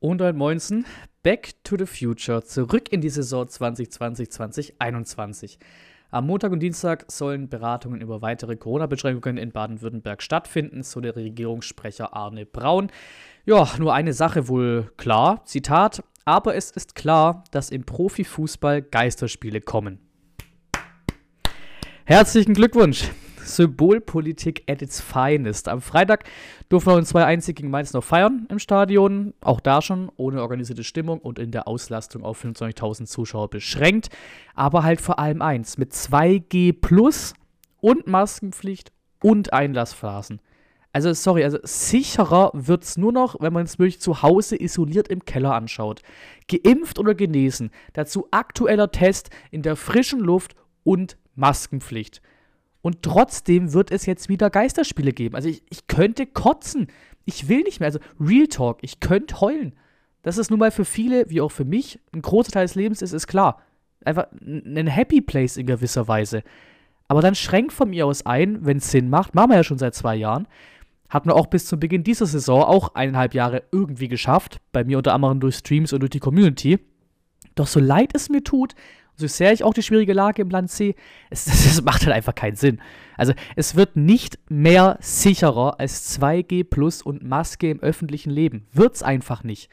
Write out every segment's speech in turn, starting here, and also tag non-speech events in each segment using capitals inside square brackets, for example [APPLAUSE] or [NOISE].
Und ein Moinsen, Back to the Future, zurück in die Saison 2020-2021. Am Montag und Dienstag sollen Beratungen über weitere Corona-Beschränkungen in Baden-Württemberg stattfinden, so der Regierungssprecher Arne Braun. Ja, nur eine Sache wohl klar, Zitat, aber es ist klar, dass im Profifußball Geisterspiele kommen. Herzlichen Glückwunsch! Symbolpolitik at its finest. Am Freitag durften wir uns 2-1 gegen Mainz noch feiern im Stadion. Auch da schon ohne organisierte Stimmung und in der Auslastung auf 25.000 Zuschauer beschränkt. Aber halt vor allem eins: mit 2G plus und Maskenpflicht und Einlassphasen. Also, sorry, also sicherer wird es nur noch, wenn man es wirklich zu Hause isoliert im Keller anschaut. Geimpft oder genesen. Dazu aktueller Test in der frischen Luft und Maskenpflicht. Und trotzdem wird es jetzt wieder Geisterspiele geben. Also ich, ich könnte kotzen. Ich will nicht mehr. Also Real Talk, ich könnte heulen. Dass es nun mal für viele, wie auch für mich, ein großer Teil des Lebens ist, ist klar. Einfach ein Happy Place in gewisser Weise. Aber dann schränkt von mir aus ein, wenn es Sinn macht, machen wir ja schon seit zwei Jahren, hat man auch bis zum Beginn dieser Saison auch eineinhalb Jahre irgendwie geschafft. Bei mir unter anderem durch Streams und durch die Community. Doch so leid es mir tut, so sehr ich auch die schwierige Lage im Land sehe, es, [LAUGHS] das macht halt einfach keinen Sinn. Also es wird nicht mehr sicherer als 2G Plus und Maske im öffentlichen Leben. Wird's einfach nicht.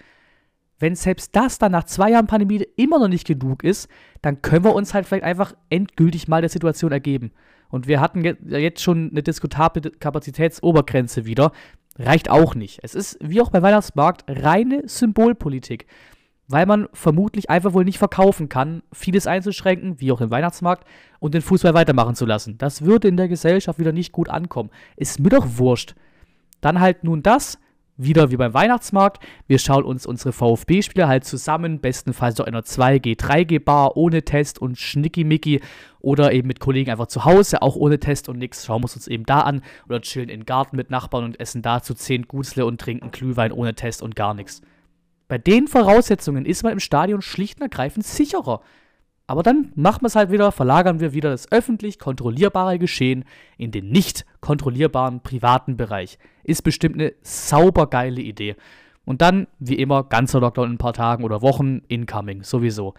Wenn selbst das dann nach zwei Jahren Pandemie immer noch nicht genug ist, dann können wir uns halt vielleicht einfach endgültig mal der Situation ergeben. Und wir hatten jetzt schon eine diskutable Kapazitätsobergrenze wieder. Reicht auch nicht. Es ist, wie auch bei Weihnachtsmarkt, reine Symbolpolitik weil man vermutlich einfach wohl nicht verkaufen kann, vieles einzuschränken, wie auch im Weihnachtsmarkt, und den Fußball weitermachen zu lassen. Das würde in der Gesellschaft wieder nicht gut ankommen. Ist mir doch wurscht. Dann halt nun das, wieder wie beim Weihnachtsmarkt. Wir schauen uns unsere VfB-Spieler halt zusammen, bestenfalls doch in einer 2G, 3G-Bar ohne Test und Schnickimicki oder eben mit Kollegen einfach zu Hause, auch ohne Test und nichts. Schauen wir uns eben da an oder chillen im Garten mit Nachbarn und essen dazu 10 Gutzle und trinken Glühwein ohne Test und gar nichts. Bei den Voraussetzungen ist man im Stadion schlicht und ergreifend sicherer. Aber dann machen wir es halt wieder, verlagern wir wieder das öffentlich kontrollierbare Geschehen in den nicht kontrollierbaren privaten Bereich. Ist bestimmt eine sauber geile Idee. Und dann, wie immer, ganzer Lockdown in ein paar Tagen oder Wochen, incoming, sowieso.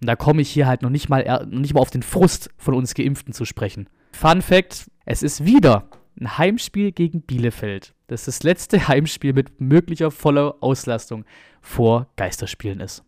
Und da komme ich hier halt noch nicht, mal, noch nicht mal auf den Frust von uns Geimpften zu sprechen. Fun Fact: Es ist wieder ein Heimspiel gegen Bielefeld. Das das letzte [LAUGHS] Heimspiel mit möglicher voller Auslastung vor Geisterspielen ist.